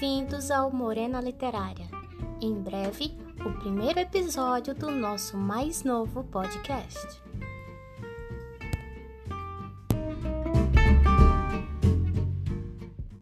bem-vindos ao Morena Literária. Em breve, o primeiro episódio do nosso mais novo podcast.